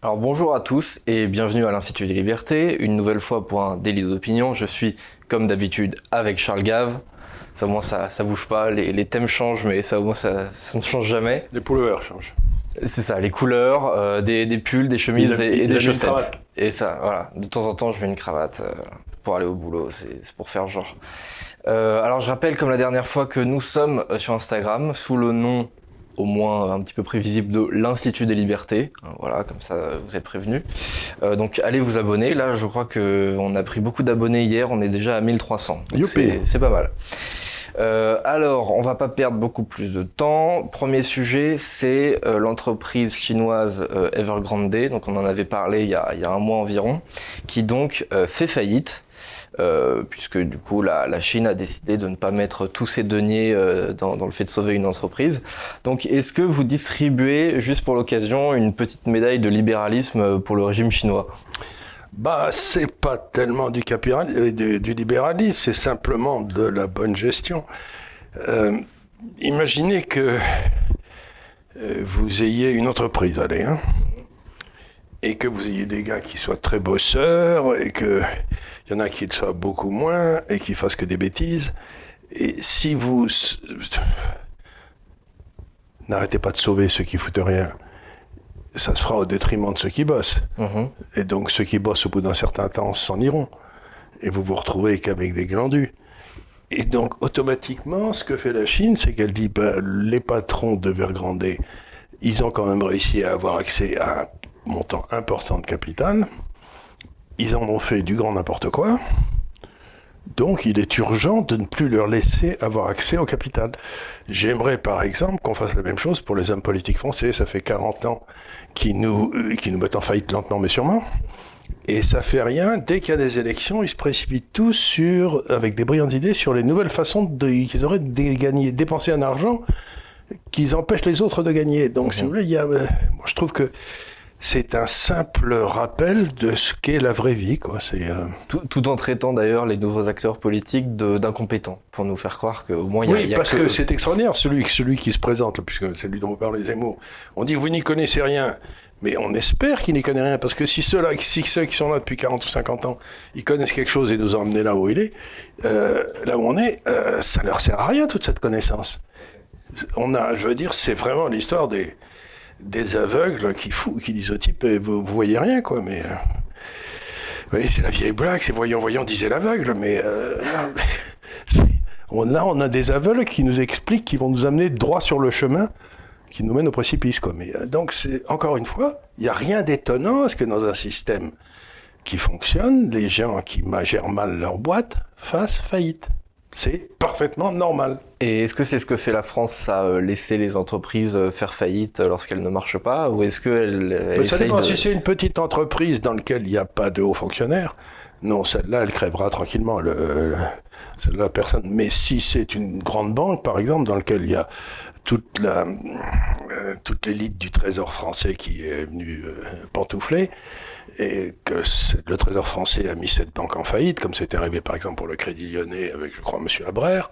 Alors bonjour à tous et bienvenue à l'Institut des Libertés, une nouvelle fois pour un délit d'opinion. Je suis comme d'habitude avec Charles Gave. Ça au moins ça, ça bouge pas, les, thèmes changent mais ça au moins ça, ne change jamais. Les couleurs changent. C'est ça, les couleurs, euh, des, pulls, des chemises et, des chaussettes. Et ça, voilà, de temps en temps je mets une cravate euh, pour aller au boulot, c'est pour faire genre. Euh, alors je rappelle comme la dernière fois que nous sommes sur Instagram sous le nom au moins un petit peu prévisible de l'Institut des Libertés. Voilà, comme ça vous êtes prévenus. Euh, donc allez vous abonner. Là, je crois qu'on a pris beaucoup d'abonnés hier. On est déjà à 1300. C'est pas mal. Euh, alors, on va pas perdre beaucoup plus de temps. Premier sujet, c'est euh, l'entreprise chinoise Evergrande. Donc, on en avait parlé il y a, il y a un mois environ, qui donc fait faillite. Euh, puisque du coup la, Chine a décidé de ne pas mettre tous ses deniers euh, dans, le fait de sauver une entreprise. Donc est-ce que vous distribuez juste pour l'occasion une petite médaille de libéralisme pour le régime chinois? Bah, c'est pas tellement du, euh, du, libéralisme, c'est simplement de la bonne gestion. imaginez que vous ayez une entreprise, allez, hein, et que vous ayez des gars qui soient très bosseurs, et que il y en a qui le soient beaucoup moins et qui fassent que des bêtises. Et si vous n'arrêtez pas de sauver ceux qui foutent rien, ça se fera au détriment de ceux qui bossent. Mhm. Et donc ceux qui bossent au bout d'un certain temps s'en iront. Et vous vous retrouvez qu'avec des glandus. Et donc automatiquement, ce que fait la Chine, c'est qu'elle dit, ben, les patrons de Vergrande, ils ont quand même réussi à avoir accès à un montant important de capital ils en ont fait du grand n'importe quoi. Donc il est urgent de ne plus leur laisser avoir accès au capital. J'aimerais par exemple qu'on fasse la même chose pour les hommes politiques français. Ça fait 40 ans qu'ils nous, euh, nous mettent en faillite lentement mais sûrement. Et ça fait rien, dès qu'il y a des élections, ils se précipitent tous sur, avec des brillantes idées sur les nouvelles façons qu'ils auraient de gagner, dépenser un argent qu'ils empêchent les autres de gagner. Donc, si vous voulez, il y a, euh, moi, je trouve que c'est un simple rappel de ce qu'est la vraie vie. Quoi. C'est, euh, tout, en traitant d'ailleurs les nouveaux acteurs politiques d'incompétents, pour nous faire croire qu'au moins il y a... Oui, parce que, c'est extraordinaire, celui, celui qui se présente, puisque c'est lui dont vous parlez, Zemmour. On dit, vous n'y connaissez rien. Mais on espère qu'il n'y connaît rien, parce que si ceux, -là, si ceux qui sont là depuis 40 ou 50 ans, ils connaissent quelque chose et nous ont emmenés là où il est, euh, là où on est, euh, ça leur sert à rien toute cette connaissance. On a, je veux dire, c'est vraiment l'histoire des, des aveugles qui, fou, qui disent au type eh, vous, voyez rien, quoi, mais. Euh, c'est la vieille blague, c'est voyant, voyant, disait l'aveugle, mais. Euh, on, là, on a des aveugles qui nous expliquent, qui vont nous amener droit sur le chemin qui nous mène au précipice, quoi. Mais, euh, donc, c'est, encore une fois, il n'y a rien d'étonnant à ce que dans un système qui fonctionne, les gens qui gèrent mal leur boîte fassent faillite. C'est parfaitement normal. Et est-ce que c'est ce que fait la France, à euh, laisser les entreprises euh, faire faillite lorsqu'elles ne marchent pas Ou est-ce qu'elle elle Ça dépend. Si c'est une petite entreprise dans laquelle il n'y a pas de hauts fonctionnaires, non, celle-là, elle crèvera tranquillement. Le, celle-là, personne. Mais si c'est une grande banque, par exemple, dans laquelle il y a toute euh, l'élite du Trésor français qui est venue pantoufler, et que le Trésor français a mis cette banque en faillite, comme c'était arrivé par exemple pour le Crédit Lyonnais avec, je crois, M. Abrère,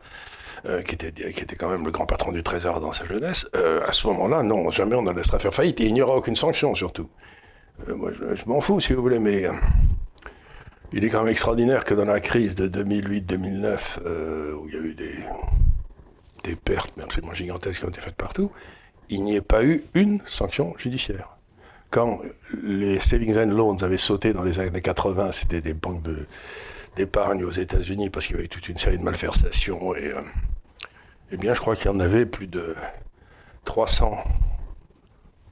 euh, qui, était, qui était quand même le grand patron du Trésor dans sa jeunesse, euh, à ce moment-là, non, jamais on ne laissera faire faillite, et il n'y aura aucune sanction surtout. Euh, moi, je, m'en fous si vous voulez, mais il est quand même extraordinaire que dans la crise de 2008-2009, où il y a eu des, des pertes absolument gigantesques qui ont été faites partout, il n'y ait pas eu une sanction judiciaire quand les savings and loans avaient sauté dans les années 80, c'était des banques d'épargne aux États-Unis parce qu'il y avait toute une série de malversations. Et, euh, eh bien, je crois qu'il y en avait plus de 300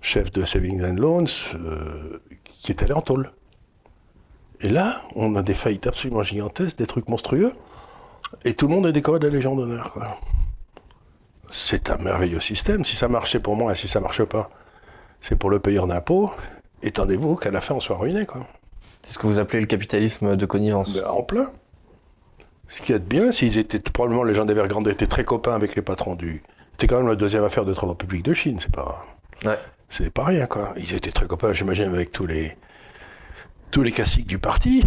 chefs de savings and loans euh, qui étaient allés en tôle. Et là, on a des faillites absolument gigantesques, des trucs monstrueux, et tout le monde est décoré de la Légion d'honneur. C'est un merveilleux système. Si ça marchait pour moi et si ça marche pas, c'est pour le payeur d'impôts. Étendez-vous qu'à la fin, on soit ruiné. C'est ce que vous appelez le capitalisme de connivence. Ben, en plein. Ce qui est bien, s'ils étaient probablement les gens d'Evergrande étaient très copains avec les patrons du. C'était quand même la deuxième affaire de travaux publics de Chine, c'est pas. Ouais. C'est pas rien, quoi. Ils étaient très copains, j'imagine, avec tous les tous les classiques du parti.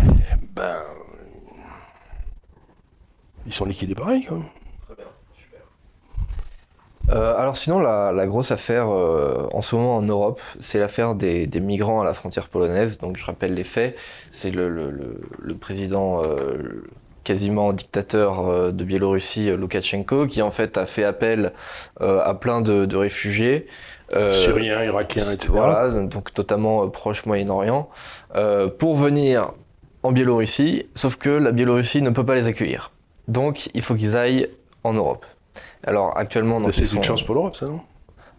Ben, ils sont liquidés pareil, quoi. alors sinon, la, grosse affaire en ce moment en Europe, c'est l'affaire des, migrants à la frontière polonaise. Donc je rappelle les faits, c'est le, le, président quasiment dictateur de Biélorussie, Loukachenko, qui en fait a fait appel à plein de, réfugiés. Syriens, Irakiens, etc. Voilà, donc totalement proche Moyen-Orient, pour venir en Biélorussie, sauf que la Biélorussie ne peut pas les accueillir. Donc il faut qu'ils aillent en Europe. Alors actuellement, c'est une chance pour l'Europe, ça non?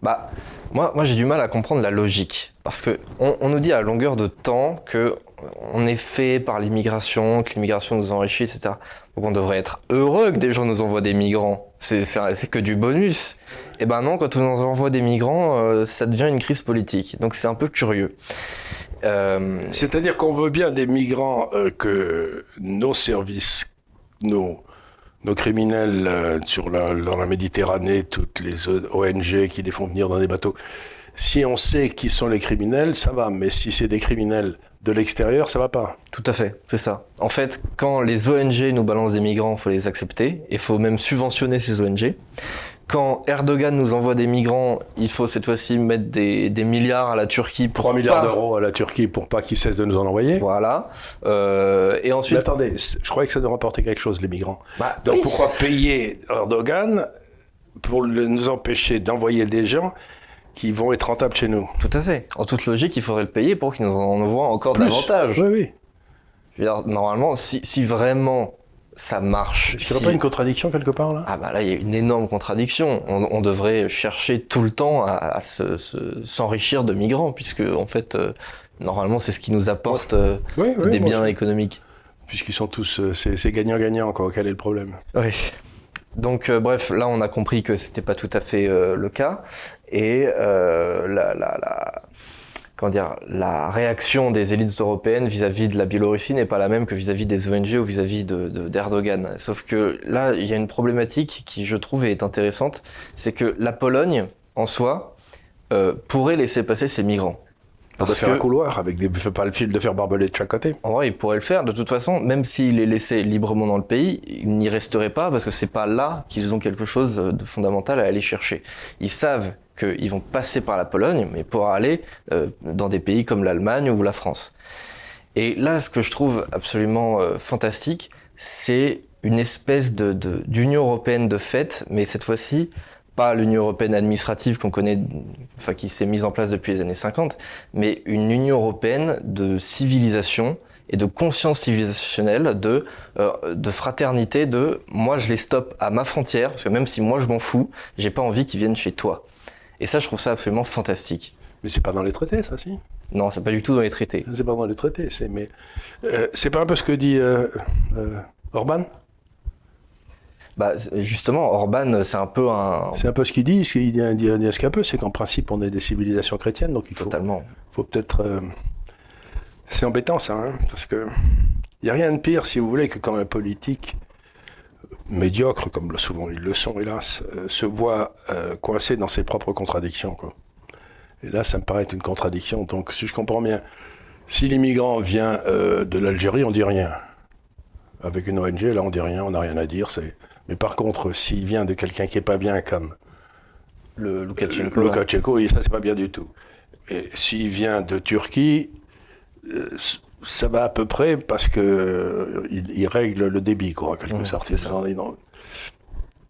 Bah moi, moi j'ai du mal à comprendre la logique parce que on, nous dit à longueur de temps que on est fait par l'immigration, que l'immigration nous enrichit, etc. Donc on devrait être heureux que des gens nous envoient des migrants. C'est que du bonus. Et eh ben non, quand on envoie des migrants, euh, ça devient une crise politique. Donc c'est un peu curieux. Euh, C'est-à-dire qu'on veut bien des migrants euh, que nos services, nos, nos criminels sur la, dans la Méditerranée, toutes les ONG qui les font venir dans des bateaux, si on sait qui sont les criminels, ça va. Mais si c'est des criminels de l'extérieur, ça va pas. Tout à fait, c'est ça. En fait, quand les ONG nous balancent des migrants, il faut les accepter. Il faut même subventionner ces ONG quand Erdogan nous envoie des migrants, il faut cette fois-ci mettre des, milliards à la Turquie. Pour 3 milliards d'euros à la Turquie pour pas qu'ils cessent de nous en envoyer. Voilà. Euh, et ensuite. Mais attendez, je croyais que ça nous rapportait quelque chose, les migrants. Bah, Donc pourquoi payer Erdogan pour nous empêcher d'envoyer des gens qui vont être rentables chez nous? Tout à fait. En toute logique, il faudrait le payer pour qu'il nous en envoie encore davantage. Oui, oui. Je veux dire, normalement, si, si vraiment ça marche. Est-ce qu'il n'y a pas une contradiction quelque part là? Ah bah là, il y a une énorme contradiction. On, devrait chercher tout le temps à, s'enrichir de migrants, puisque en fait, euh, normalement, c'est ce qui nous apporte euh, des biens économiques. Puisqu'ils sont tous, euh, c'est gagnant-gagnant, quoi. Quel est le problème? Oui. Donc bref, là on a compris que c'était pas tout à fait le cas et la, la, la, comment dire, la réaction des élites européennes vis-à-vis de la Biélorussie n'est pas la même que vis-à-vis des ONG ou vis-à-vis d'Erdogan. Sauf que là, il y a une problématique qui, je trouve, est intéressante, c'est que la Pologne, en soi, euh, pourrait laisser passer ses migrants. Parce de faire un couloir avec des pas le fil de faire barbelé de chaque côté. En vrai, il pourrait le faire. De toute façon, même s'il est laissé librement dans le pays, il n'y resterait pas parce que c'est pas là qu'ils ont quelque chose de fondamental à aller chercher. Ils savent qu'ils vont passer par la Pologne, mais pour aller euh, dans des pays comme l'Allemagne ou la France. Et là, ce que je trouve absolument euh, fantastique, c'est une espèce d'union européenne de fait, mais cette fois-ci, pas l'Union européenne administrative qu'on connaît, enfin qui s'est mise en place depuis les années 50, mais une Union européenne de civilisation et de conscience civilisationnelle, de, euh, de fraternité, de moi je les stoppe à ma frontière, parce que même si moi je m'en fous, j'ai pas envie qu'ils viennent chez toi. Et ça, je trouve ça absolument fantastique. Mais c'est pas dans les traités, ça, si? Non, c'est pas du tout dans les traités. C'est pas dans les traités, c'est mais euh, c'est pas un peu ce que dit euh, euh, Orban? Bah, justement, Orban, c'est un peu un. C'est un peu ce qu'il dit. Ce qu'il dit, dit, ce qu'il peu, c'est qu'en principe, on est des civilisations chrétiennes, donc il faut. Totalement. Faut peut-être. C'est embêtant, ça, hein, parce que il y a rien de pire, si vous voulez, que quand un politique médiocre, comme souvent ils le sont, hélas, euh, se voit euh, coincé dans ses propres contradictions. Quoi. Et là, ça me paraît être une contradiction. Donc, si je comprends bien, si l'immigrant vient euh, de l'Algérie, on dit rien. Avec une ONG, là, on dit rien, on n'a rien à dire. C'est... Mais par contre, s'il vient de quelqu'un qui est pas bien, comme le Lukashenko, Lukashenko ça, c'est pas bien du tout. Et s'il vient de Turquie, ça va à peu près parce que euh, il, règle le débit, quoi, en quelque sorte.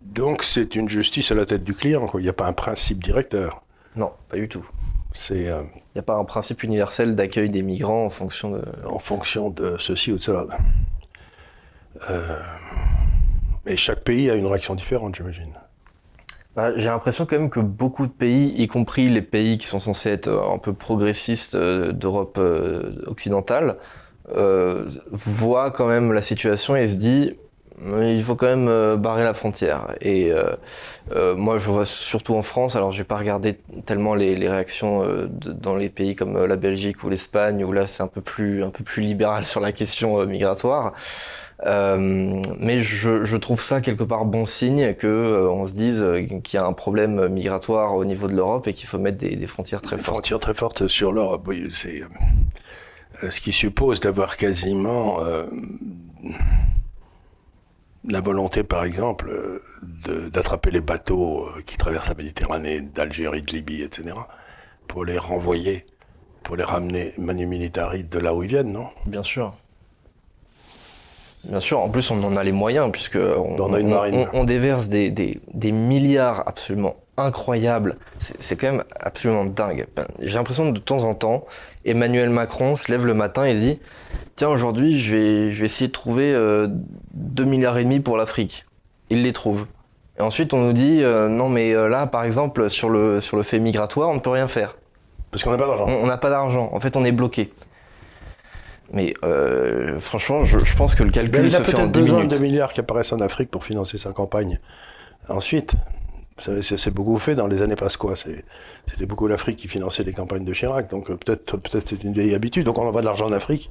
Donc c'est une justice à la tête du client, quoi. Il n'y a pas un principe directeur. Non, pas du tout. C'est. Euh, il n'y a pas un principe universel d'accueil des migrants en fonction de. En fonction de ceci ou de cela. Euh, et chaque pays a une réaction différente, j'imagine. Bah, j'ai l'impression quand même que beaucoup de pays, y compris les pays qui sont censés être euh, un peu progressistes euh, d'Europe euh, occidentale, voient quand même la situation et se disent il faut quand même barrer la frontière. Et moi, je vois surtout en France, alors je vais pas regarder tellement les, réactions dans les pays comme la Belgique ou l'Espagne, où là c'est un peu plus un peu plus libéral sur la question migratoire. Euh, mais je, je, trouve ça quelque part bon signe que euh, on se dise euh, qu'il y a un problème migratoire au niveau de l'Europe et qu'il faut mettre des, des, frontières très fortes. Frontières très fortes sur l'Europe, oui, c'est ce qui suppose d'avoir quasiment la volonté, par exemple, d'attraper les bateaux qui traversent la Méditerranée, d'Algérie, de Libye, etc., pour les renvoyer, pour les ramener manu militari de là où ils viennent, non? Bien sûr. Bien sûr, en plus on en a les moyens puisque on, on, déverse des, des, milliards absolument incroyables. C'est quand même absolument dingue. Ben, j'ai l'impression que de temps en temps, Emmanuel Macron se lève le matin et dit Tiens, aujourd'hui je vais, je vais essayer de trouver 2 euh, milliards et demi pour l'Afrique. Il les trouve. Et ensuite on nous dit euh, Non, mais euh, là par exemple sur le, sur le fait migratoire, on ne peut rien faire. Parce qu'on n'a pas d'argent. On n'a pas d'argent. En fait, on est bloqué. Mais euh, franchement, je, pense que le calcul se fait en 10 minutes. Il a peut-être milliards qui apparaissent en Afrique pour financer sa campagne. Ensuite, c'est beaucoup fait dans les années pasquois. C'était beaucoup l'Afrique qui finançait les campagnes de Chirac. Donc euh, peut-être peut-être c'est une vieille habitude. Donc on envoie de l'argent en Afrique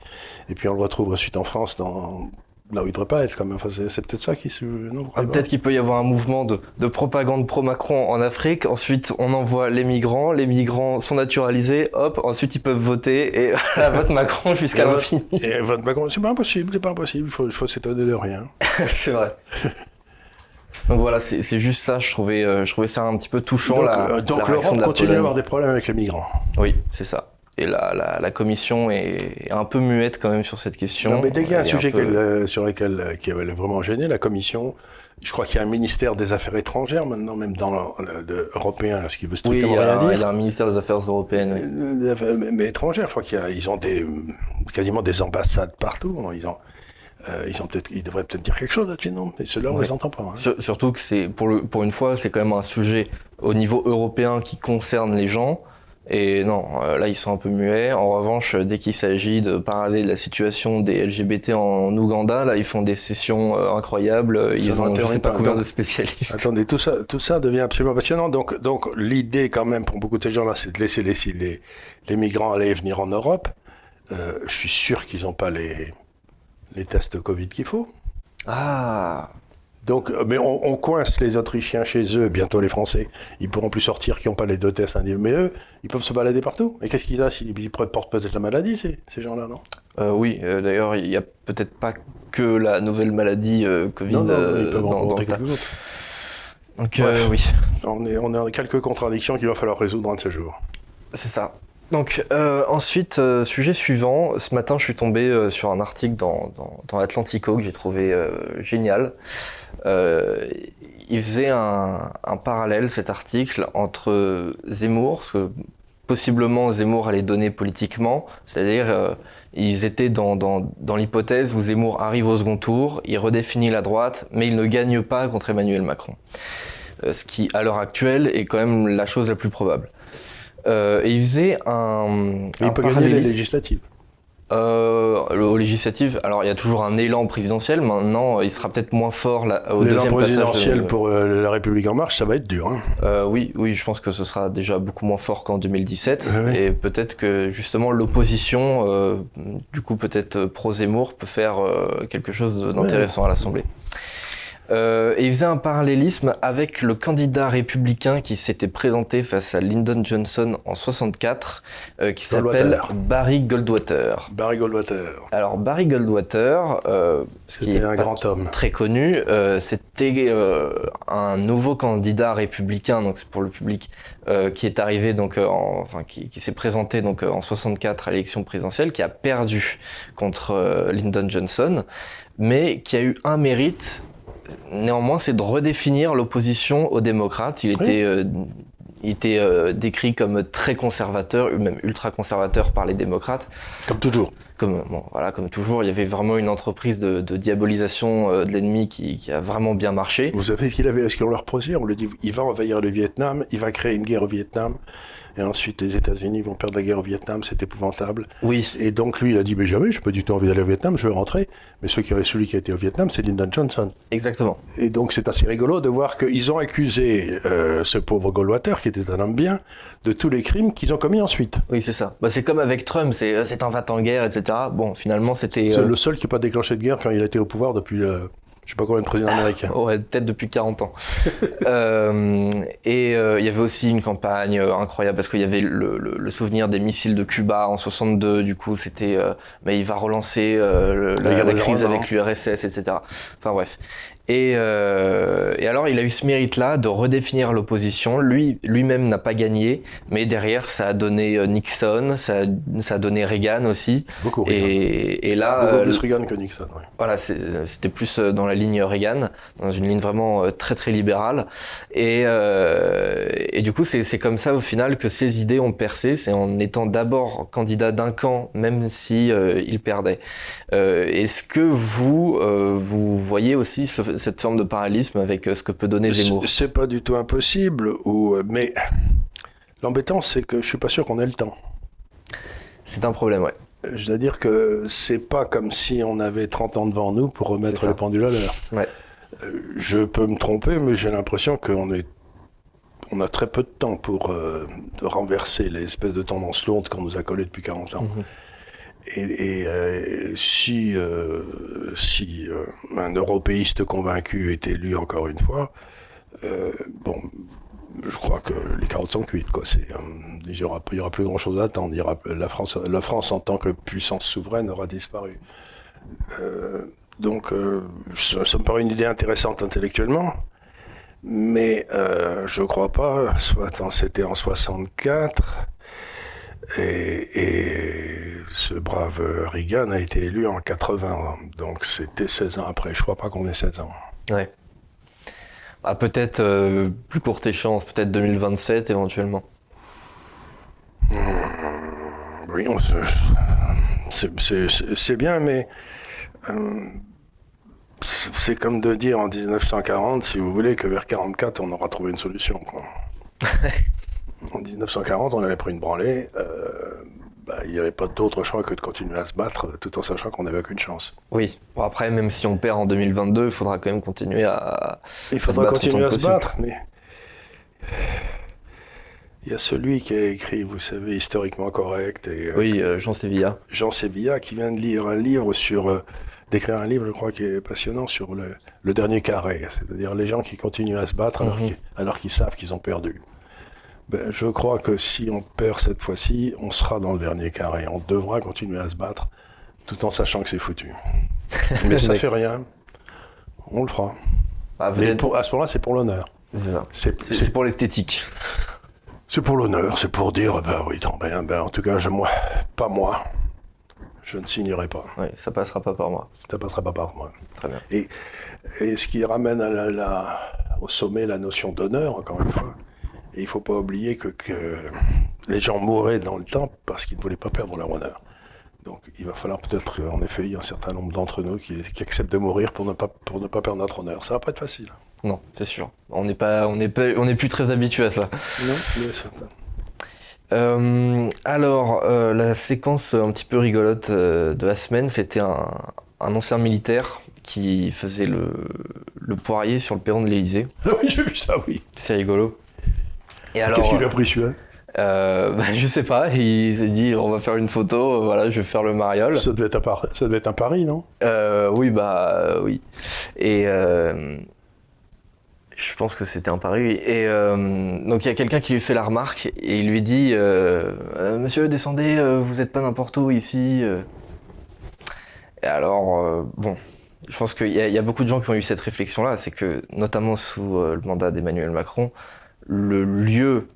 et puis on le retrouve ensuite en France dans Là où il devrait pas être quand même. Enfin, c'est peut-être ça qui se. Ah, peut-être qu'il peut y avoir un mouvement de, de propagande pro-Macron en Afrique. Ensuite, on envoie les migrants. Les migrants sont naturalisés. Hop, ensuite ils peuvent voter et vote Macron jusqu'à l'infini. Et vote Macron, c'est pas impossible, c'est pas impossible. Il faut, faut s'étonner de rien. c'est vrai. Donc voilà, c'est juste ça. Je trouvais, euh, je trouvais ça un petit peu touchant. Donc, la, euh, l'Europe continue à avoir des problèmes avec les migrants. Oui, c'est ça et la, la, commission est un peu muette quand même sur cette question. Non, mais dès qu'il y a un sujet euh, sur lequel euh, qui avait vraiment gêné, la commission, je crois qu'il y a un ministère des Affaires étrangères maintenant, même dans le, européen, ce qui veut strictement oui, rien dire. Il y a un ministère des Affaires européennes. Euh, mais, étrangères, je crois qu'ils ont des, quasiment des ambassades partout. Hein. Ils ont, ils, ont peut-être, ils devraient peut-être dire quelque chose là-dessus, non? Mais ceux-là, on les entend pas. Hein. surtout que c'est, pour, le, pour une fois, c'est quand même un sujet au niveau européen qui concerne les gens. Et non, euh, là ils sont un peu muets. En revanche, dès qu'il s'agit de parler de la situation des LGBT en Ouganda, là ils font des sessions euh, incroyables. Ils ont je sais pas combien de spécialistes. Attendez, tout ça, tout ça devient absolument passionnant. Donc, donc l'idée quand même pour beaucoup de ces gens-là, c'est de laisser les, les, les, migrants aller et venir en Europe. Euh, je suis sûr qu'ils n'ont pas les, les tests Covid qu'il faut. Ah. Donc, euh, mais on, coince les Autrichiens chez eux, bientôt les Français. Ils pourront plus sortir qui n'ont pas les deux tests. Mais eux, ils peuvent se balader partout. Et qu'est-ce qu'ils ont Ils portent peut-être la maladie, ces, ces gens-là, non? Euh, Oui, euh, d'ailleurs, il n'y a peut-être pas que la nouvelle maladie Covid non, non, ils peuvent en dans, quelques autres. Donc, oui. On est, on a quelques contradictions qu'il va falloir résoudre un de ces jours. C'est ça. Donc ensuite, sujet suivant, ce matin je suis tombé sur un article dans, dans, dans Atlantico que j'ai trouvé génial. Euh, il faisait un, parallèle, cet article, entre Zemmour, ce que possiblement Zemmour allait donner politiquement, c'est-à-dire euh, ils étaient dans, dans, l'hypothèse où Zemmour arrive au second tour, il redéfinit la droite, mais il ne gagne pas contre Emmanuel Macron. Euh, ce qui, à l'heure actuelle, est quand même la chose la plus probable. Et il faisait un. il peut gagner les législatives euh, aux législatives, alors il y a toujours un élan présidentiel. Maintenant, il sera peut-être moins fort là, au deuxième présidentiel pour euh, la République en marche, ça va être dur. Hein. Euh, oui, oui, je pense que ce sera déjà beaucoup moins fort qu'en 2017, et peut-être que justement l'opposition, euh, du coup peut-être pro Zemmour, peut faire quelque chose d'intéressant à l'Assemblée. Euh, et il faisait un parallélisme avec le candidat républicain qui s'était présenté face à Lyndon Johnson en 64, euh, qui s'appelle Barry Goldwater. Barry Goldwater. Alors Barry Goldwater, euh, ce qui est un grand homme très connu, euh, c'était euh, un nouveau candidat républicain, donc c'est pour le public, qui est arrivé donc, en, enfin qui, qui s'est présenté donc en 64 à l'élection présidentielle, qui a perdu contre Lyndon Johnson, mais qui a eu un mérite néanmoins, c'est de redéfinir l'opposition aux démocrates. Il était, euh, il était euh, décrit comme très conservateur, même ultra conservateur par les démocrates. Comme toujours. Comme, bon, voilà, comme toujours, il y avait vraiment une entreprise de, diabolisation euh, de l'ennemi qui, qui, a vraiment bien marché. Vous savez ce qu'il avait, ce qu'on leur proposait? On lui dit, il va envahir le Vietnam, il va créer une guerre au Vietnam. Et ensuite, les États-Unis vont perdre la guerre au Vietnam, c'est épouvantable. Oui. Et donc, lui, il a dit, mais jamais, je n'ai pas du tout envie d'aller au Vietnam, je veux rentrer. Mais ceux qui, celui qui a été au Vietnam, c'est Lyndon Johnson. Exactement. Et donc, c'est assez rigolo de voir qu'ils ont accusé euh, ce pauvre Goldwater, qui était un homme bien, de tous les crimes qu'ils ont commis ensuite. Oui, c'est ça. Bah, c'est comme avec Trump, c'est euh, un va en guerre, etc. Bon, finalement, c'était. C'est euh, le seul qui n'a pas déclenché de guerre quand il a été au pouvoir depuis je sais pas combien de présidents américains. ouais, peut-être depuis 40 ans. euh, et euh, il y avait aussi une campagne euh, incroyable parce qu'il y avait le, le, le, souvenir des missiles de Cuba en 62. Du coup, c'était, euh, mais il va relancer la, la, crise avec l'URSS, etc. Enfin bref. Et, euh, et, alors, il a eu ce mérite-là de redéfinir l'opposition. Lui, lui-même n'a pas gagné, mais derrière, ça a donné euh, Nixon, ça a, ça a donné Reagan aussi. Beaucoup. Et, et là, Beaucoup plus Reagan que Nixon. Oui. Voilà, c'était plus dans la ligne Reagan, dans une ligne vraiment très très libérale. Et, euh, et du coup, c'est comme ça au final que ses idées ont percé. C'est en étant d'abord candidat d'un camp, même si euh, il perdait. Euh, Est-ce que vous vous voyez aussi ce, cette forme de parallélisme avec ce que peut donner Zemmour C'est pas du tout impossible, ou mais l'embêtant c'est que je suis pas sûr qu'on ait le temps. C'est un problème, ouais. Je dois dire que c'est pas comme si on avait 30 ans devant nous pour remettre le pendule à l'heure. Ouais. Je peux me tromper, mais j'ai l'impression qu'on est on a très peu de temps pour euh, renverser l'espèce de tendance lourde qu'on nous a collée depuis 40 ans. -hmm. Et, euh, si, euh, si euh, un européiste convaincu est élu encore une fois, bon, je crois que les carottes sont cuites. Quoi. il n'y aura, plus grand-chose à attendre. La, France, la France, en tant que puissance souveraine, aura disparu. donc, ça, ça, me paraît une idée intéressante intellectuellement. Mais je crois pas, c'était en 64, et, et, ce brave Reagan a été élu en 80, donc c'était 16 ans après. Je crois pas qu'on ait 16 ans. Ouais. Ah, peut-être euh, plus courte échéance, peut-être 2027 éventuellement. Mmh, oui, c'est bien, mais euh, c'est comme de dire en 1940, si vous voulez, que vers 44, on aura trouvé une solution. Quoi. en 1940, on avait pris une branlée. Euh, bah, il n'y avait pas d'autre choix que de continuer à se battre, tout en sachant qu'on n'avait aucune chance. Oui. Bon, après, même si on perd en 2022, il faudra quand même continuer à. Il faudra à se continuer à se battre, mais. Il y a celui qui a écrit, vous savez, historiquement correct. Et, oui, euh, Jean Sévilla. Jean Sévilla, qui vient de lire un livre sur. Euh, d'écrire un livre, je crois, qui est passionnant sur le, le dernier carré, c'est-à-dire les gens qui continuent à se battre alors qu'ils alors qu'ils savent qu'ils ont perdu. Ben, je crois que si on perd cette fois-ci, on sera dans le dernier carré. On devra continuer à se battre tout en sachant que c'est foutu. Mais ça fait rien. On le fera. Ah, Mais pour, à ce moment-là, c'est pour l'honneur. C'est ça. C'est pour l'esthétique. C'est pour l'honneur, c'est pour dire, ben oui, ben, ben, en tout cas, je, moi, pas moi je ne signerai pas. Oui, ça passera pas par moi. Ça passera pas par moi. Très bien. Et, et ce qui ramène à la, la, au sommet la notion d'honneur, encore une fois. Et il faut pas oublier que, que, les gens mouraient dans le temps parce qu'ils ne voulaient pas perdre leur honneur. Donc il va falloir peut-être, en effet, il y a un certain nombre d'entre nous qui, qui, acceptent de mourir pour ne, pas, pour ne pas perdre notre honneur. Ça va pas être facile. Non, c'est sûr. On n'est pas, on n'est on n'est plus très habitué à ça. Non, mais certain. Euh, alors, euh, la séquence un petit peu rigolote euh, de la semaine, c'était un, un, ancien militaire qui faisait le, le poirier sur le perron de l'Elysée. Ah oui, j'ai vu ça, oui. C'est rigolo. Qu'est-ce qu'il a pris celui-là euh, bah, je sais pas, il s'est dit on va faire une photo, voilà, je vais faire le mariole. Ça devait être un, par... ça devait être un pari, non? Euh, Oui, bah oui. Et euh, je pense que c'était un pari. Et euh, donc il y a quelqu'un qui lui fait la remarque et il lui dit euh, Monsieur, descendez, euh, vous n'êtes pas n'importe où ici. Et alors, bon, je pense qu'il y, y, a beaucoup de gens qui ont eu cette réflexion-là, c'est que notamment sous le mandat d'Emmanuel Macron, le lieu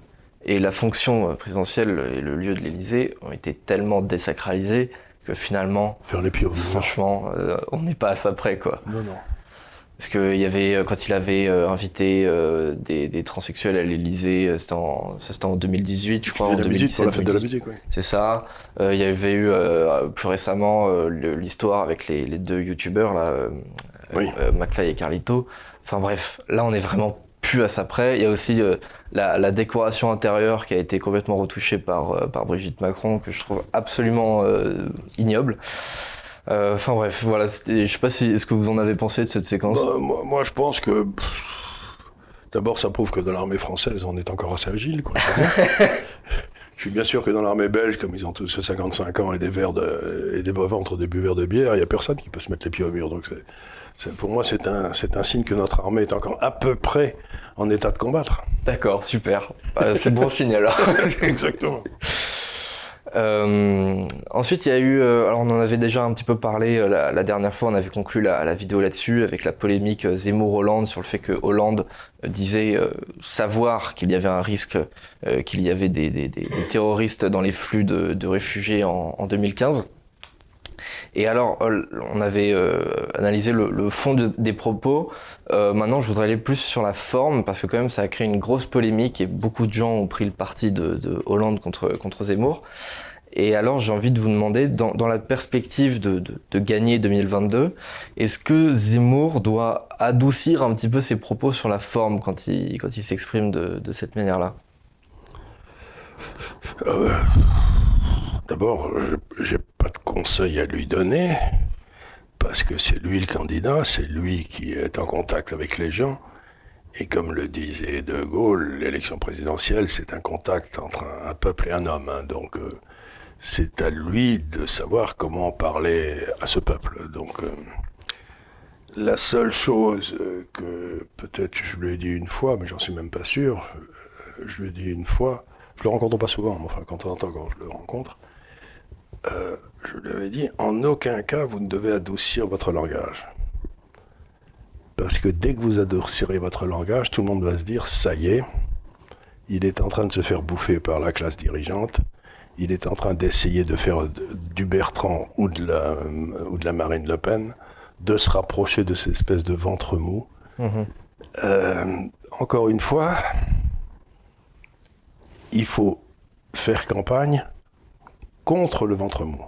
et la fonction présidentielle et le lieu de l'Élysée ont été tellement désacralisés que finalement, faire les pieds franchement, on n'est pas à ça près, quoi. Non, non. Parce qu'il y avait, quand il avait euh, invité euh, des, des, transsexuels à l'Elysée, c'était en, en 2018, je crois, en 2017. pour la fête de la musique, oui. C'est ça. Euh, il y avait eu plus récemment l'histoire avec les, les, deux youtubeurs, là, oui. McFly et Carlito. Enfin bref, là on est vraiment plus à ça près. Il y a aussi la, la, décoration intérieure qui a été complètement retouchée par, par Brigitte Macron, que je trouve absolument ignoble. Enfin euh, bref, voilà. Je sais pas si ce que vous en avez pensé de cette séquence? Bah, moi, moi, je pense que d'abord, ça prouve que dans l'armée française, on est encore assez agile. Quoi, je suis bien sûr que dans l'armée belge, comme ils ont tous 55 ans et des verres de, et des ventres des buveurs de bière, il y a personne qui peut se mettre les pieds au mur. Donc, c'est, pour moi, c'est un, c'est un signe que notre armée est encore à peu près en état de combattre. D'accord, super. Euh, c'est bon signe alors. Exactement. Euh, ensuite, il y a eu, euh, alors on en avait déjà un petit peu parlé euh, la, dernière fois, on avait conclu la, la vidéo là-dessus avec la polémique Zemmour-Hollande sur le fait que Hollande disait savoir qu'il y avait un risque, qu'il y avait des, des, des, terroristes dans les flux de, de réfugiés en, en 2015. Et alors, on avait analysé le, fond des propos. Euh, maintenant, je voudrais aller plus sur la forme parce que quand même, ça a créé une grosse polémique et beaucoup de gens ont pris le parti de, de Hollande contre, Zemmour. Et alors, j'ai envie de vous demander, dans, la perspective de, gagner 2022, est-ce que Zemmour doit adoucir un petit peu ses propos sur la forme quand il, s'exprime de, cette manière-là? Euh, D'abord, j'ai pas de conseil à lui donner, parce que c'est lui le candidat, c'est lui qui est en contact avec les gens. Et comme le disait De Gaulle, l'élection présidentielle, c'est un contact entre un, peuple et un homme. Hein. donc, euh, c'est à lui de savoir comment parler à ce peuple. Donc, euh, la seule chose euh, que peut-être je lui ai dit une fois, mais j'en suis même pas sûr, je lui ai dit une fois, je le rencontre pas souvent, mais enfin quand on entend quand je le rencontre, je lui avais dit en aucun cas vous ne devez adoucir votre langage. Parce que dès que vous adoucirez votre langage, tout le monde va se dire ça y est, il est en train de se faire bouffer par la classe dirigeante il est en train d'essayer de faire du Bertrand ou de, la, ou de la Marine Le Pen, de se rapprocher de cette espèce de ventre mou. Mhm. Euh, encore une fois, il faut faire campagne contre le ventre mou.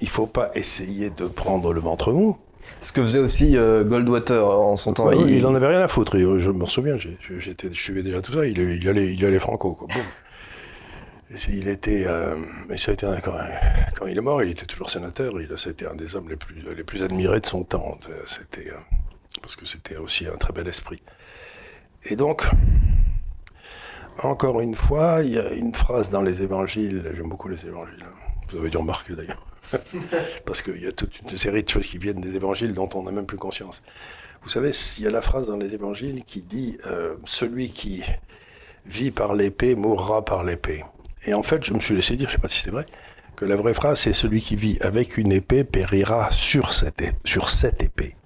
Il ne faut pas essayer de prendre le ventre mou. Ce que faisait aussi euh, Goldwater en son temps. il, il en avait rien à foutre. Je m'en souviens. J'étais, je suivais déjà tout ça. Il, il allait, il allait franco. Quoi. Il était, euh, ça a été quand, quand, il est mort, il était toujours sénateur. Il, été un des hommes les plus, les plus admirés de son temps. C'était euh, parce que c'était aussi un très bel esprit. Et donc, encore une fois, il y a une phrase dans les Évangiles. J'aime beaucoup les Évangiles. Vous avez dû remarquer d'ailleurs, parce qu'il y a toute une série de choses qui viennent des Évangiles dont on n'a même plus conscience. Vous savez, il y a la phrase dans les Évangiles qui dit euh, celui qui vit par l'épée mourra par l'épée. Et en fait, je me suis laissé dire, je ne sais pas si c'est vrai, que la vraie phrase, c'est celui qui vit avec une épée périra sur cette, sur cette épée.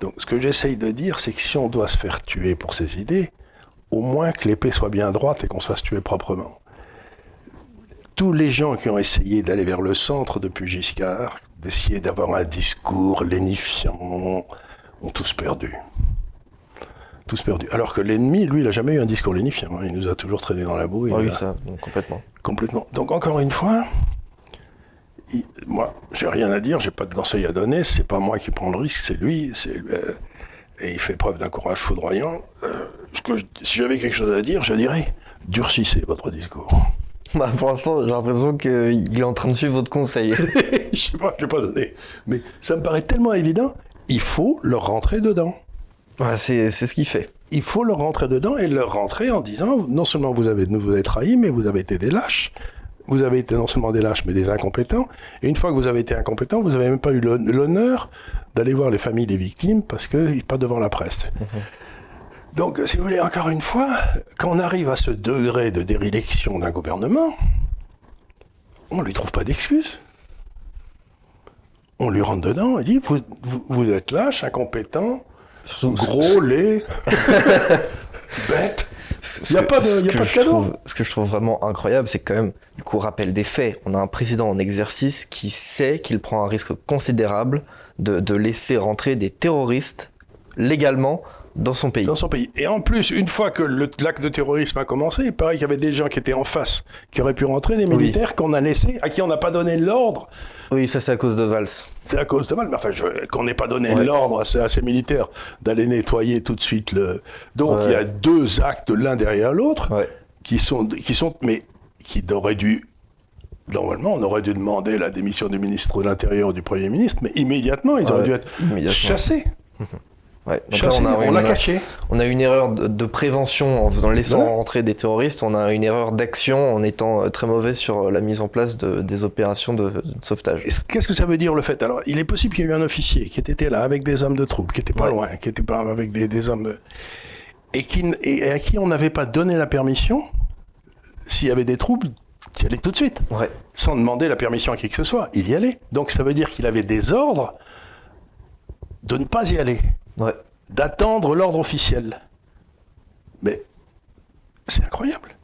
Donc, ce que j'essaye de dire, c'est que si on doit se faire tuer pour ses idées, au moins que l'épée soit bien droite et qu'on se fasse tuer proprement. Tous les gens qui ont essayé d'aller vers le centre depuis Giscard, d'essayer d'avoir un discours lénifiant, ont tous perdu tous perdus. Alors que l'ennemi, lui, il n'a jamais eu un discours lénifiant. Hein. Il nous a toujours traîné dans la boue. oui, ça, complètement. Complètement. Donc, encore une fois, il, moi, j'ai rien à dire, j'ai pas de conseil à donner, c'est pas moi qui prends le risque, c'est lui, c'est euh, et il fait preuve d'un courage foudroyant. Euh, si j'avais quelque chose à dire, je dirais durcissez votre discours. Bah, pour l'instant, j'ai l'impression qu'il est en train de suivre votre conseil. je sais pas, je l'ai pas donné. Mais ça me paraît tellement évident, il faut leur rentrer dedans c'est ce qu'il fait. Il faut leur rentrer dedans et leur rentrer en disant non seulement vous avez, vous avez trahi, mais vous avez été des lâches. Vous avez été non seulement des lâches, mais des incompétents. Et une fois que vous avez été incompétents, vous n'avez même pas eu l'honneur d'aller voir les familles des victimes parce que pas devant la presse. Mhm. Donc, si vous voulez, encore une fois, quand on arrive à ce degré de déréliction d'un gouvernement, on ne lui trouve pas d'excuses. On lui rentre dedans et dit vous, vous êtes lâche, incompétent, Gros, lait, bête. Il n'y a pas de, ce, que je trouve, ce que je trouve vraiment incroyable, c'est quand même, du coup, rappel des faits. On a un président en exercice qui sait qu'il prend un risque considérable de, de laisser rentrer des terroristes légalement dans son pays. Dans son pays. Et en plus, une fois que l'acte de terrorisme a commencé, il paraît qu'il y avait des gens qui étaient en face, qui auraient pu rentrer, des militaires qu'on a laissés, à qui on n'a pas donné l'ordre. Oui, ça c'est à cause de Valls. C'est à cause de Valls, mais enfin, qu'on n'ait pas donné l'ordre à, ces militaires d'aller nettoyer tout de suite le. Donc il y a deux actes l'un derrière l'autre qui sont, qui sont, mais qui auraient dû normalement, on aurait dû demander la démission du ministre de l'Intérieur ou du Premier ministre, mais immédiatement, ils auraient dû être chassés. on, l'a caché. On a une erreur de, prévention en, laissant rentrer des terroristes. On a une erreur d'action en étant euh, très mauvais sur la mise en place de, des opérations de, sauvetage. Qu'est-ce que ça veut dire le fait? Alors, il est possible qu'il y ait eu un officier qui était là avec des hommes de troupe, qui était pas loin, qui était pas avec des, hommes et, qui, et à qui on n'avait pas donné la permission, s'il y avait des troubles, y allait tout de suite, Ouais. sans demander la permission à qui que ce soit. Il y allait. Donc ça veut dire qu'il avait des ordres de ne pas y aller, Ouais. d'attendre l'ordre officiel. Mais c'est incroyable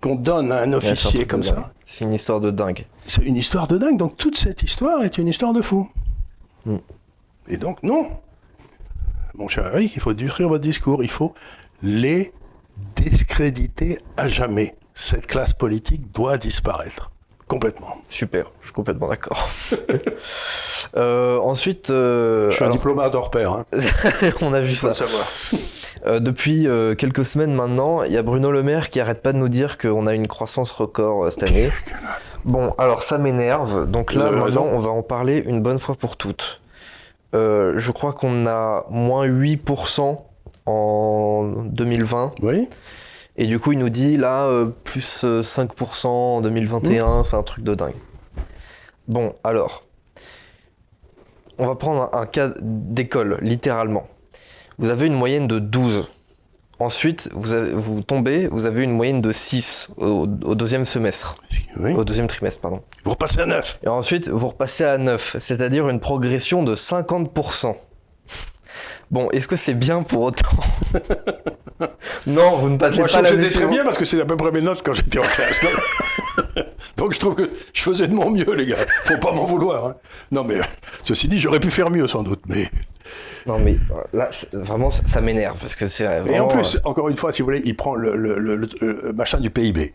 qu'on donne à un officier comme ça. C'est une histoire de dingue. C'est une histoire de dingue. Donc toute cette histoire est une histoire de fou. Mm. Et donc non, mon cher Eric, il faut durcir votre discours. Il faut les discréditer à jamais. Cette classe politique doit disparaître complètement. Super, je suis complètement d'accord. Euh, ensuite, euh, Je suis un diplomate hors pair. Hein. on a vu ça. savoir. Euh, depuis quelques semaines maintenant, il y a Bruno Le Maire qui arrête pas de nous dire qu'on a une croissance record cette année. Bon, alors ça m'énerve. Donc là, maintenant, raison. on va en parler une bonne fois pour toutes. Je crois qu'on a moins 8% en 2020. Oui. Et du coup, il nous dit là, euh, plus euh, 5% en 2021, c'est un truc de dingue. Bon, alors, on va prendre un, un cas d'école, littéralement. Vous avez une moyenne de 12. Ensuite, vous, avez- vous tombez, vous avez une moyenne de 6 au, au deuxième semestre, oui. au deuxième trimestre, pardon. Vous repassez à 9. Et ensuite, vous repassez à 9, c'est-à-dire une progression de 50%. Bon, est-ce que c'est bien pour autant Non, vous ne passez Moi, je pas l'année c'était très suivante. bien parce que c'est à peu près mes notes quand j'étais en classe. Donc je trouve que je faisais de mon mieux, les gars. Faut pas m'en vouloir. hein. Non, mais euh, ceci dit, j'aurais pu faire mieux sans doute. Mais Non mais euh, là, vraiment, ça, m'énerve parce que c'est Et vraiment... en plus, encore une fois, si vous voulez, il prend le, le- le- le- le machin du PIB.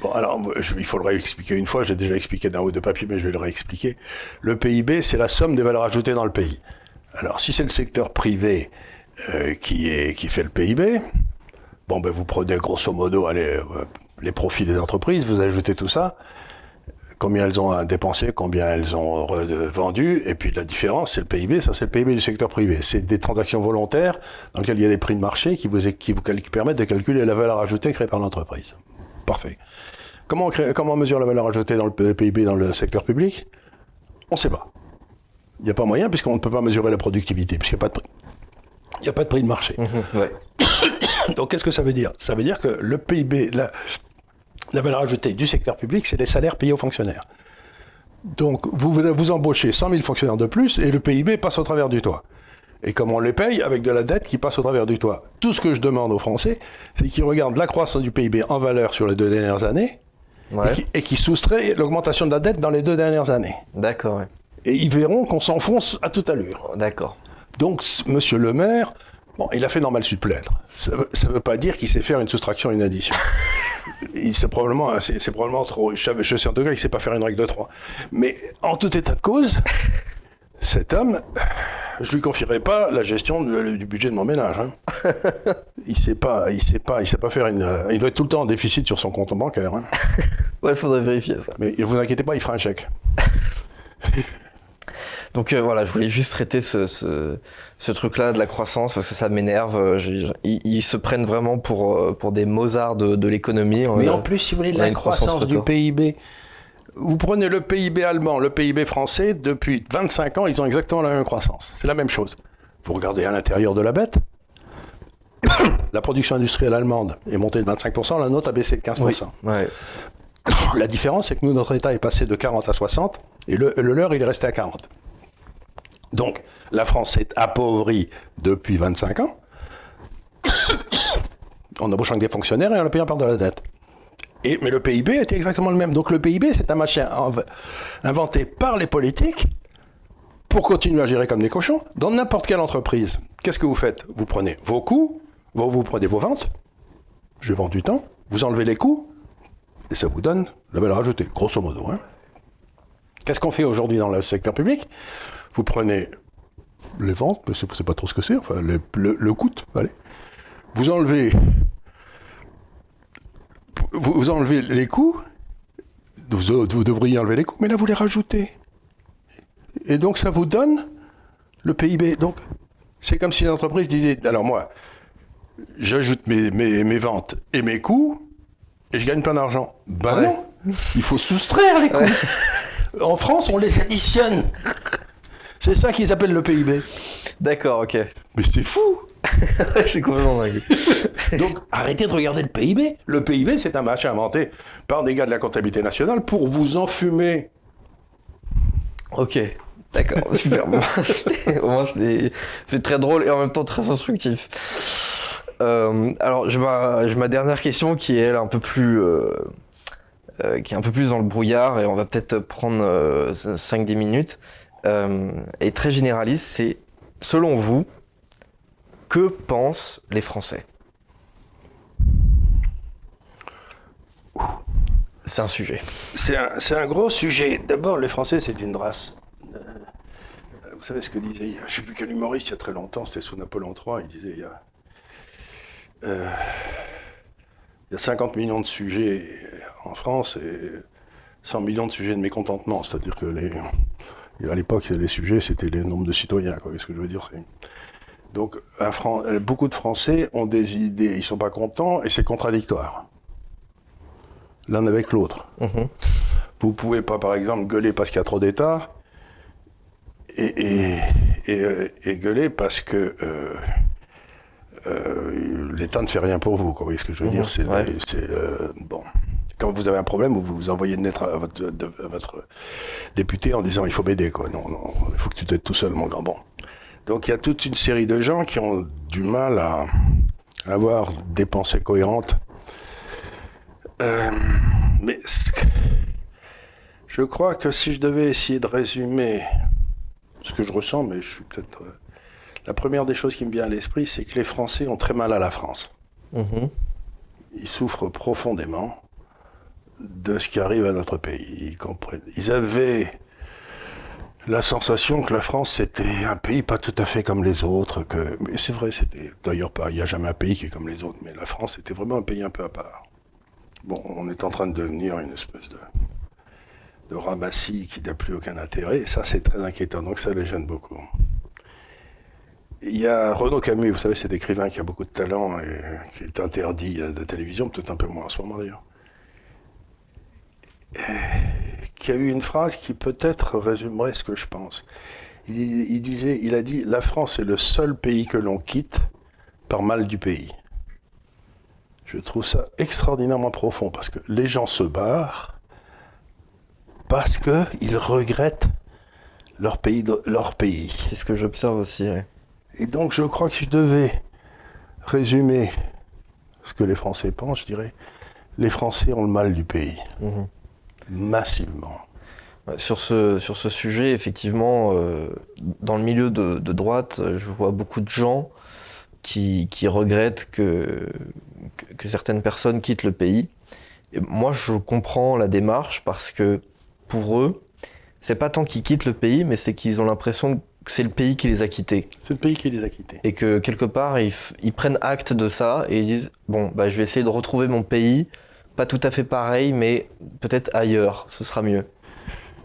Bon, alors, je- il faut le réexpliquer une fois, j'ai déjà expliqué d'un ou deux papiers, mais je vais le réexpliquer. Le PIB, c'est la somme des valeurs ajoutées dans le pays. Alors, si c'est le secteur privé euh, qui, fait le PIB, bon, ben, vous prenez grosso modo euh, les profits des entreprises, vous ajoutez tout ça, combien elles ont dépensé, combien elles ont re- vendu, et puis la différence, c'est le PIB, ça c'est le PIB du secteur privé. C'est des transactions volontaires dans lesquelles il y a des prix de marché qui vous, permettent de calculer la valeur ajoutée créée par l'entreprise. Parfait. Comment on, comment on mesure la valeur ajoutée dans le PIB dans le secteur public? On ne sait pas. Il n'y a pas moyen puisqu'on ne peut pas mesurer la productivité, puisqu'il n'y a pas de prix. Il n'y a pas de prix de marché. Mhm, ouais. Donc qu'est-ce que ça veut dire? Ça veut dire que le PIB, la, la valeur ajoutée du secteur public, c'est les salaires payés aux fonctionnaires. Donc vous, vous embauchez 100 000 fonctionnaires de plus et le PIB passe au travers du toit. Et comme on les paye Avec de la dette qui passe au travers du toit. Tout ce que je demande aux Français, c'est qu'ils regardent la croissance du PIB en valeur sur les deux dernières années Ouais. et qui- qui soustraient l'augmentation de la dette dans les deux dernières années. D'accord, ouais. Et ils verront qu'on s'enfonce à toute allure. D'accord. Donc, monsieur le maire, bon, il a fait normal sud plaindre. Ça ne veut pas dire qu'il sait faire une soustraction et une addition. Il c'est probablement, c'est c'est probablement trop. Je, sais en tout cas qu'il sait pas faire une règle de 3. Mais en tout état de cause, cet homme, je lui confierai pas la gestion de- du budget de mon ménage. hein. Il sait pas, il sait pas, il sait pas faire une. euh, Il doit être tout le temps en déficit sur son compte bancaire. hein. Ouais, faudrait vérifier ça. Mais vous inquiétez pas, il fera un chèque. Donc euh, voilà, je voulais juste traiter ce, ce, ce truc-là de la croissance parce que ça m'énerve. Euh, Ils, ils se prennent vraiment pour, euh, pour des Mozart de, de l'économie. Mais en plus, si vous voulez, a la croissance croissance du. PIB. Vous prenez le PIB allemand, le PIB français, depuis 25 ans, ils ont exactement la même croissance. C'est la même chose. Vous regardez à l'intérieur de la bête, la production industrielle allemande est montée de 25%, la nôtre a baissé de 15%. oui. Ouais. La différence, c'est que nous, notre État est passé de 40 à 60, et le, le leur, il est resté à 40. Donc, la France s'est appauvrie depuis 25 ans, en embauchant des fonctionnaires et en le payant par de la dette. Et, mais le PIB était exactement le même. Donc le PIB, c'est un machin inv- inventé par les politiques pour continuer à gérer comme des cochons dans n'importe quelle entreprise. Qu'est-ce que vous faites? Vous prenez vos coûts, vous, vous prenez vos ventes, je vends du temps, vous enlevez les coûts, et ça vous donne la valeur ajoutée, grosso modo. hein. Qu'est-ce qu'on fait aujourd'hui dans le secteur public? Vous prenez les ventes, mais sais pas trop ce que c'est, enfin le, le, le coût, allez. Vous enlevez vous, vous enlevez les coûts, vous, vous devriez enlever les coûts, mais là vous les rajoutez. Et donc ça vous donne le PIB. Donc c'est comme si l'entreprise disait, alors moi, j'ajoute mes, mes, mes ventes et mes coûts, et je gagne plein d'argent. Ben Ouais. non, il faut soustraire les coûts. En France, on les additionne. C'est ça qu'ils appellent le PIB. D'accord, ok. Mais c'est fou c'est complètement dingue. Donc arrêtez de regarder le PIB. Le PIB, c'est un machin inventé par des gars de la comptabilité nationale pour vous enfumer. Ok, d'accord, super. Bon, au moins, c'est très drôle et en même temps très instructif. Euh, alors, j'ai ma, ma, dernière question qui est elle, un peu plus. Euh, euh, qui est un peu plus dans le brouillard et on va peut-être prendre 5-10 minutes. Et très généraliste, c'est selon vous, que pensent les Français? C'est un sujet. C'est un, un, gros sujet. D'abord, les Français, c'est une race. Euh, vous savez ce que disait, je ne sais plus quel humoriste, il y a très longtemps, c'était sous Napoléon III, il disait, il y a, euh, il y a 50 millions de sujets en France et 100 millions de sujets de mécontentement. C'est-à-dire que les, à l'époque, les sujets, c'était les nombres de citoyens. Qu'est-ce que je veux dire Donc, beaucoup de Français ont des idées, ils sont pas contents et c'est contradictoire. L'un avec l'autre. Mhm. Vous pouvez pas, par exemple, gueuler parce qu'il y a trop d'États et, euh, gueuler parce que euh, euh, l'État ne fait rien pour vous. Vous voyez ce que je veux dire? Mhm. C'est bon quand vous avez un problème, vous vous envoyez une lettre à votre, votre député en disant il faut m'aider, quoi. Non, non, il faut que tu t'aides tout seul, mon grand. Bon. Donc il y a toute une série de gens qui ont du mal à avoir des pensées cohérentes. Euh, mais je crois que si je devais essayer de résumer ce que je ressens, mais je suis peut-être. Euh, la première des choses qui me vient à l'esprit, c'est que les Français ont très mal à la France. Mm-hmm. Ils souffrent profondément de ce qui arrive à notre pays. Ils, avaient la sensation que la France c'était un pays pas tout à fait comme les autres. Que, mais c'est vrai, c'était d'ailleurs pas. Il n'y a jamais un pays qui est comme les autres, mais la France était vraiment un pays un peu à part. Bon, on est en train de devenir une espèce de, de ramassis qui n'a plus aucun intérêt. Ça, c'est très inquiétant. Donc ça les gêne beaucoup. Il y a Renaud Camus, vous savez, cet écrivain qui a beaucoup de talent et qui est interdit à la télévision, peut-être un peu moins en ce moment d'ailleurs qui a eu une phrase qui peut-être résumerait ce que je pense. Il, disait, il a dit, la France est le seul pays que l'on quitte par mal du pays. Je trouve ça extraordinairement profond parce que les gens se barrent parce qu'ils regrettent leur pays. Leur pays. C'est ce que j'observe aussi. Et donc je crois que si je devais résumer ce que les Français pensent, je dirais, les Français ont le mal du pays. Mhm massivement. Sur ce, sur ce sujet, effectivement, euh, dans le milieu de, droite, je vois beaucoup de gens qui, qui regrettent que, que, certaines personnes quittent le pays. Et moi, je comprends la démarche parce que pour eux, c'est pas tant qu'ils quittent le pays, mais c'est qu'ils ont l'impression que c'est le pays qui les a quittés. C'est le pays qui les a quittés. Et que quelque part, ils, ils prennent acte de ça et ils disent Bon, bah, je vais essayer de retrouver mon pays pas tout à fait pareil, mais peut-être ailleurs, ce sera mieux.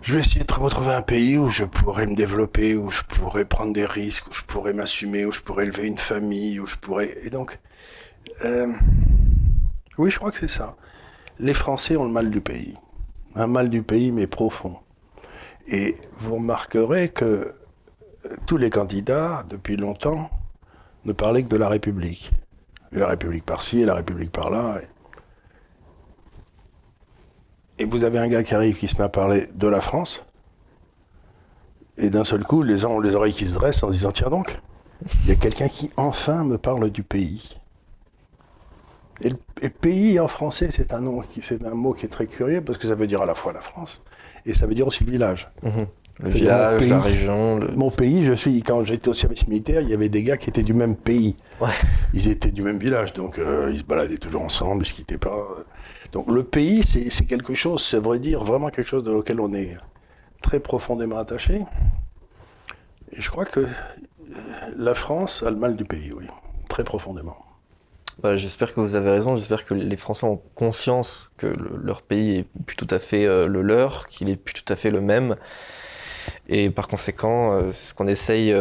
Je vais essayer de retrouver un pays où je pourrais me développer, où je pourrais prendre des risques, où je pourrais m'assumer, où je pourrais élever une famille, où je pourrais... Et donc, euh, oui, je crois que c'est ça. Les Français ont le mal du pays. Un mal du pays, mais profond. Et vous remarquerez que euh, tous les candidats, depuis longtemps, ne parlaient que de la République. la République par-ci, et la République par-là. Vous avez un gars qui arrive qui se met à parler de la France. Et d'un seul coup, les gens ont les oreilles qui se dressent en disant Tiens donc, il y a quelqu'un qui enfin me parle du pays. Et, pays en français, c'est un, mot qui est très curieux parce que ça veut dire à la fois la France et ça veut dire aussi le village. Mhm. Le village, la région. Mon pays, je suis. Quand j'étais au service militaire, il y avait des gars qui étaient du même pays. Ils étaient du même village, donc euh, ils se baladaient toujours ensemble, ils se quittaient pas. Donc le pays, c'est quelque chose, ça veut dire vraiment quelque chose auquel on est très profondément attaché. Et je crois que euh, la France a le mal du pays, oui, très profondément. Bah, j'espère que vous avez raison, j'espère que les Français ont conscience que leur pays est plus tout à fait euh, le leur, qu'il est plus tout à fait le même. Et par conséquent, euh, c'est ce qu'on essaye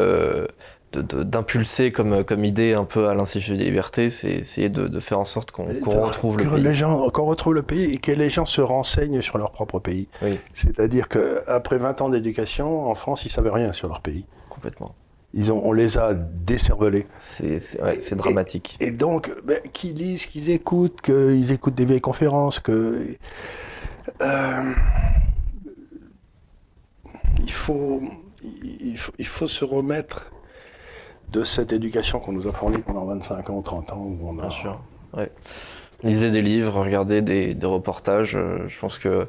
d'impulser comme, comme idée un peu à l'Institut des libertés, c'est essayer de, faire en sorte qu'on retrouve le pays. Les gens, qu'on retrouve le pays et que les gens se renseignent sur leur propre pays. C'est-à-dire qu'après 20 ans d'éducation, en France, ils ne savaient rien sur leur pays. Complètement. Ils ont, on les a décervelés. C'est ouais, dramatique. Et, donc, ben, qu'ils lisent, qu'ils écoutent, qu'ils écoutent des vieilles conférences, que. Euh, il, faut, il, faut, il faut se remettre de cette éducation qu'on nous a fournie pendant 25 ans, 30 ans. Où on a... Bien sûr. Ouais. Lisez des livres, regardez des, des reportages. Euh, je pense que.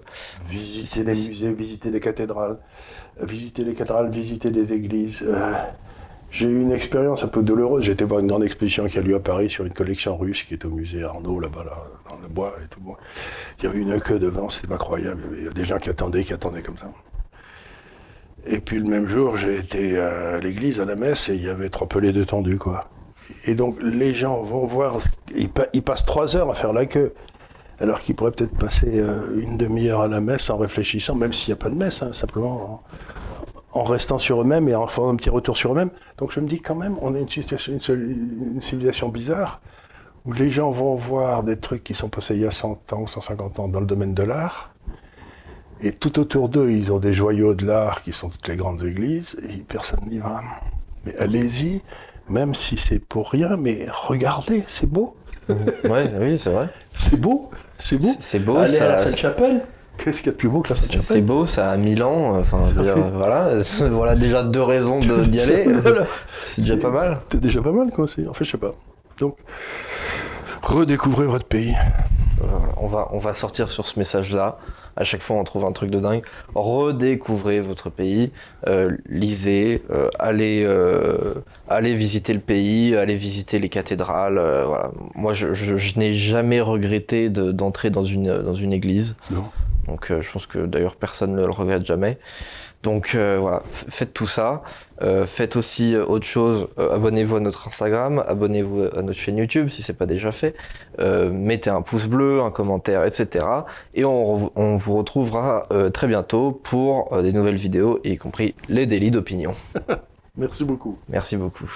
Visitez les musées, visitez les cathédrales, visitez les cathédrales, visitez les églises. Euh, j'ai eu une expérience un peu douloureuse. J'étais voir une grande exposition qui a lieu à Paris sur une collection russe qui est au musée Arnaud, là-bas, là, dans le bois et tout. Il y avait une queue devant, c'était incroyable. Il y avait des gens qui attendaient, qui attendaient comme ça. Et puis le même jour, j'ai été à l'église, à la messe, et il y avait trois pelés de tendus, quoi. Et donc les gens vont voir, ils, passent trois heures à faire la queue, alors qu'ils pourraient peut-être passer euh, une demi-heure à la messe en réfléchissant, même s'il n'y a pas de messe, hein, simplement en restant sur eux-mêmes et en faisant un petit retour sur eux-mêmes. Donc je me dis quand même, on est une, une, civilisation bizarre où les gens vont voir des trucs qui sont passés il y a 100 ans ou 150 ans dans le domaine de l'art. Et tout autour d'eux, ils ont des joyaux de l'art qui sont toutes les grandes églises et personne n'y va. Mais allez-y, même si c'est pour rien, mais regardez, c'est beau. ouais, oui, c'est vrai. C'est beau, c'est beau. C'est beau. Allez à la Sainte-Chapelle. Qu'est-ce qu'il y a de plus beau que la Sainte-Chapelle C'est beau, ça a Milan. Enfin, voilà, voilà déjà deux raisons d'y aller. C'est déjà pas mal. C'est déjà pas mal, quoi. En fait, je sais pas. Donc, redécouvrez votre pays. On, va, on va sortir sur ce message-là. À chaque fois, on trouve un truc de dingue. Redécouvrez votre pays, euh, lisez, euh, allez, euh, allez visiter le pays, allez visiter les cathédrales. voilà. Moi, je, je, n'ai jamais regretté d'entrer dans, une, dans une église. Non. Donc euh, je pense que d'ailleurs personne ne le regrette jamais. Donc euh, voilà, faites tout ça. Euh, faites aussi autre chose. abonnez-vous à notre Instagram, abonnez-vous à notre chaîne YouTube si c'est pas déjà fait. mettez un pouce bleu, un commentaire, etc. Et on, on vous retrouvera très bientôt pour des nouvelles vidéos, y compris les délits d'opinion. Merci beaucoup. Merci beaucoup.